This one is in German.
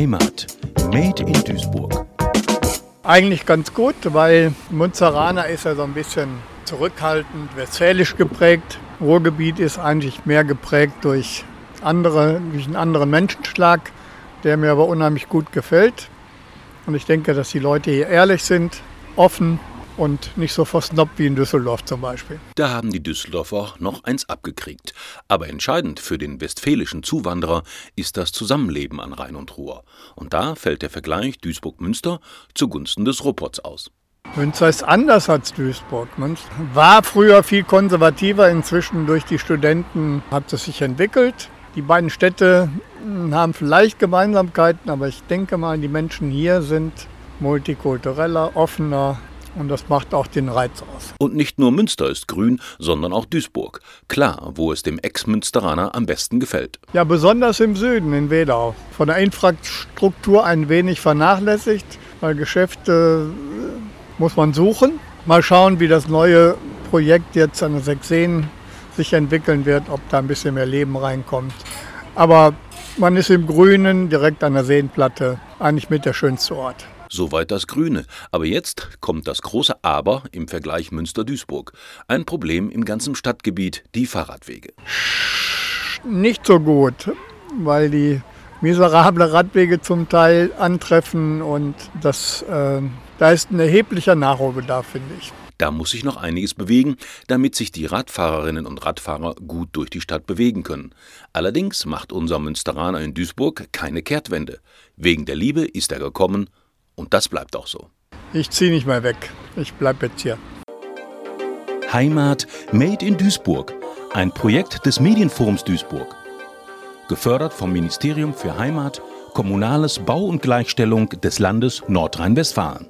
Heimat. Made in Duisburg. Eigentlich ganz gut, weil Münzeraner ist ja so ein bisschen zurückhaltend, westfälisch geprägt. Ruhrgebiet ist eigentlich mehr geprägt durch, andere, durch einen anderen Menschenschlag, der mir aber unheimlich gut gefällt. Und ich denke, dass die Leute hier ehrlich sind, offen und nicht so versnobbt wie in Düsseldorf zum Beispiel. Da haben die Düsseldorfer noch eins abgekriegt. Aber entscheidend für den westfälischen Zuwanderer ist das Zusammenleben an Rhein und Ruhr. Und da fällt der Vergleich Duisburg-Münster zugunsten des Ruhrpots aus. Münster ist anders als Duisburg. Münster war früher viel konservativer, inzwischen durch die Studenten hat es sich entwickelt. Die beiden Städte hm, haben vielleicht Gemeinsamkeiten, aber ich denke mal, die Menschen hier sind multikultureller, offener, und das macht auch den Reiz aus. Und nicht nur Münster ist grün, sondern auch Duisburg. Klar, wo es dem Ex-Münsteraner am besten gefällt. Ja, besonders im Süden, in Wedau. Von der Infrastruktur ein wenig vernachlässigt, weil Geschäfte äh, muss man suchen. Mal schauen, wie das neue Projekt jetzt an der Sechseen sich entwickeln wird, ob da ein bisschen mehr Leben reinkommt. Aber man ist im Grünen, direkt an der Seenplatte, eigentlich mit der schönste Ort. Soweit das Grüne. Aber jetzt kommt das große Aber im Vergleich Münster-Duisburg. Ein Problem im ganzen Stadtgebiet, die Fahrradwege. Nicht so gut, weil die miserable Radwege zum Teil antreffen und das, äh, da ist ein erheblicher Nachholbedarf, finde ich. Da muss sich noch einiges bewegen, damit sich die Radfahrerinnen und Radfahrer gut durch die Stadt bewegen können. Allerdings macht unser Münsteraner in Duisburg keine Kehrtwende. Wegen der Liebe ist er gekommen und das bleibt auch so. Ich ziehe nicht mehr weg. Ich bleibe jetzt hier. Heimat Made in Duisburg. Ein Projekt des Medienforums Duisburg. Gefördert vom Ministerium für Heimat, Kommunales Bau und Gleichstellung des Landes Nordrhein-Westfalen.